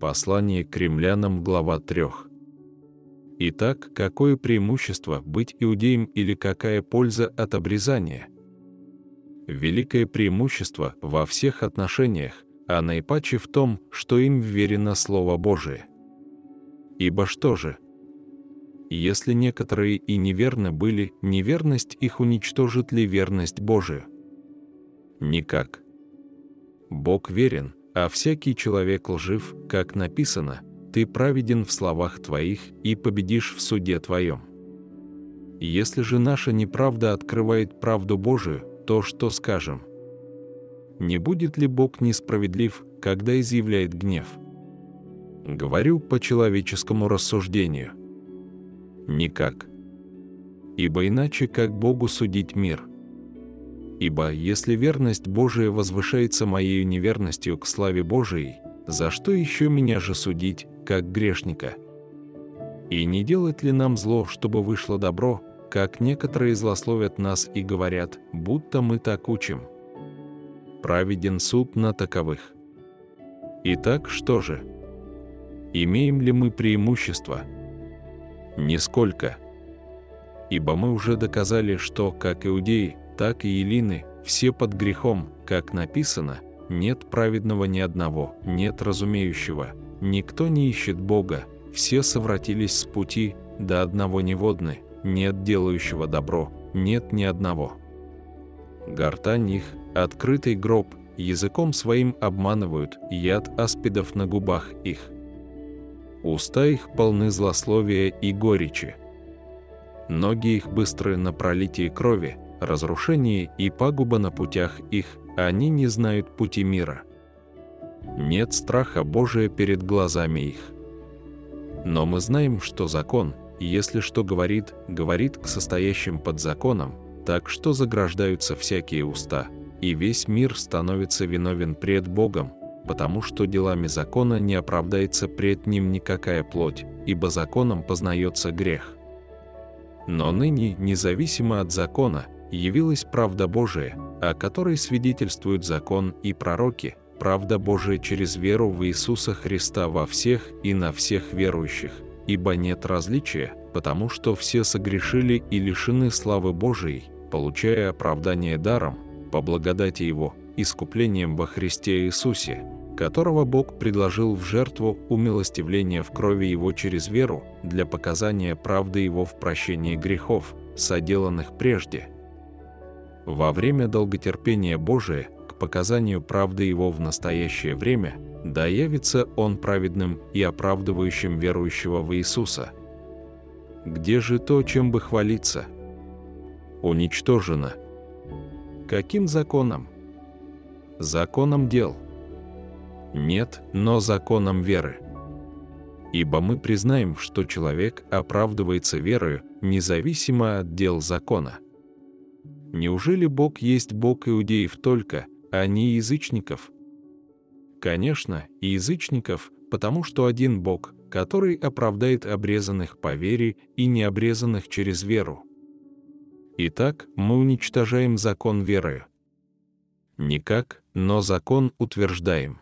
Послание к римлянам, глава 3. Итак, какое преимущество быть иудеем или какая польза от обрезания? Великое преимущество во всех отношениях, а наипаче в том, что им верено Слово Божие. Ибо что же? Если некоторые и неверны были, неверность их уничтожит ли верность Божию? Никак. Бог верен, а всякий человек лжив, как написано, «Ты праведен в словах твоих и победишь в суде твоем». Если же наша неправда открывает правду Божию, то что скажем? Не будет ли Бог несправедлив, когда изъявляет гнев? Говорю по человеческому рассуждению. Никак. Ибо иначе как Богу судить мир – Ибо если верность Божия возвышается моей неверностью к славе Божией, за что еще меня же судить, как грешника? И не делать ли нам зло, чтобы вышло добро, как некоторые злословят нас и говорят, будто мы так учим? Праведен суд на таковых. Итак, что же? Имеем ли мы преимущество? Нисколько. Ибо мы уже доказали, что, как иудеи, так и Елины, все под грехом, как написано, нет праведного ни одного, нет разумеющего, никто не ищет Бога, все совратились с пути, до одного неводны, нет делающего добро, нет ни одного. Гортань их, открытый гроб, языком своим обманывают, яд аспидов на губах их. Уста их полны злословия и горечи. Ноги их быстры на пролитии крови, разрушение и пагуба на путях их, они не знают пути мира. Нет страха Божия перед глазами их. Но мы знаем, что закон, если что говорит, говорит к состоящим под законом, так что заграждаются всякие уста, и весь мир становится виновен пред Богом, потому что делами закона не оправдается пред ним никакая плоть, ибо законом познается грех. Но ныне, независимо от закона, явилась правда Божия, о которой свидетельствуют закон и пророки, правда Божия через веру в Иисуса Христа во всех и на всех верующих, ибо нет различия, потому что все согрешили и лишены славы Божией, получая оправдание даром, по благодати Его, искуплением во Христе Иисусе, которого Бог предложил в жертву умилостивления в крови Его через веру для показания правды Его в прощении грехов, соделанных прежде – во время долготерпения Божия к показанию правды Его в настоящее время да явится Он праведным и оправдывающим верующего в Иисуса. Где же то, чем бы хвалиться? Уничтожено. Каким законом? Законом дел. Нет, но законом веры. Ибо мы признаем, что человек оправдывается верою, независимо от дел закона. Неужели Бог есть Бог иудеев только, а не язычников? Конечно, и язычников, потому что один Бог, который оправдает обрезанных по вере и необрезанных через веру. Итак, мы уничтожаем закон верою. Никак, но закон утверждаем.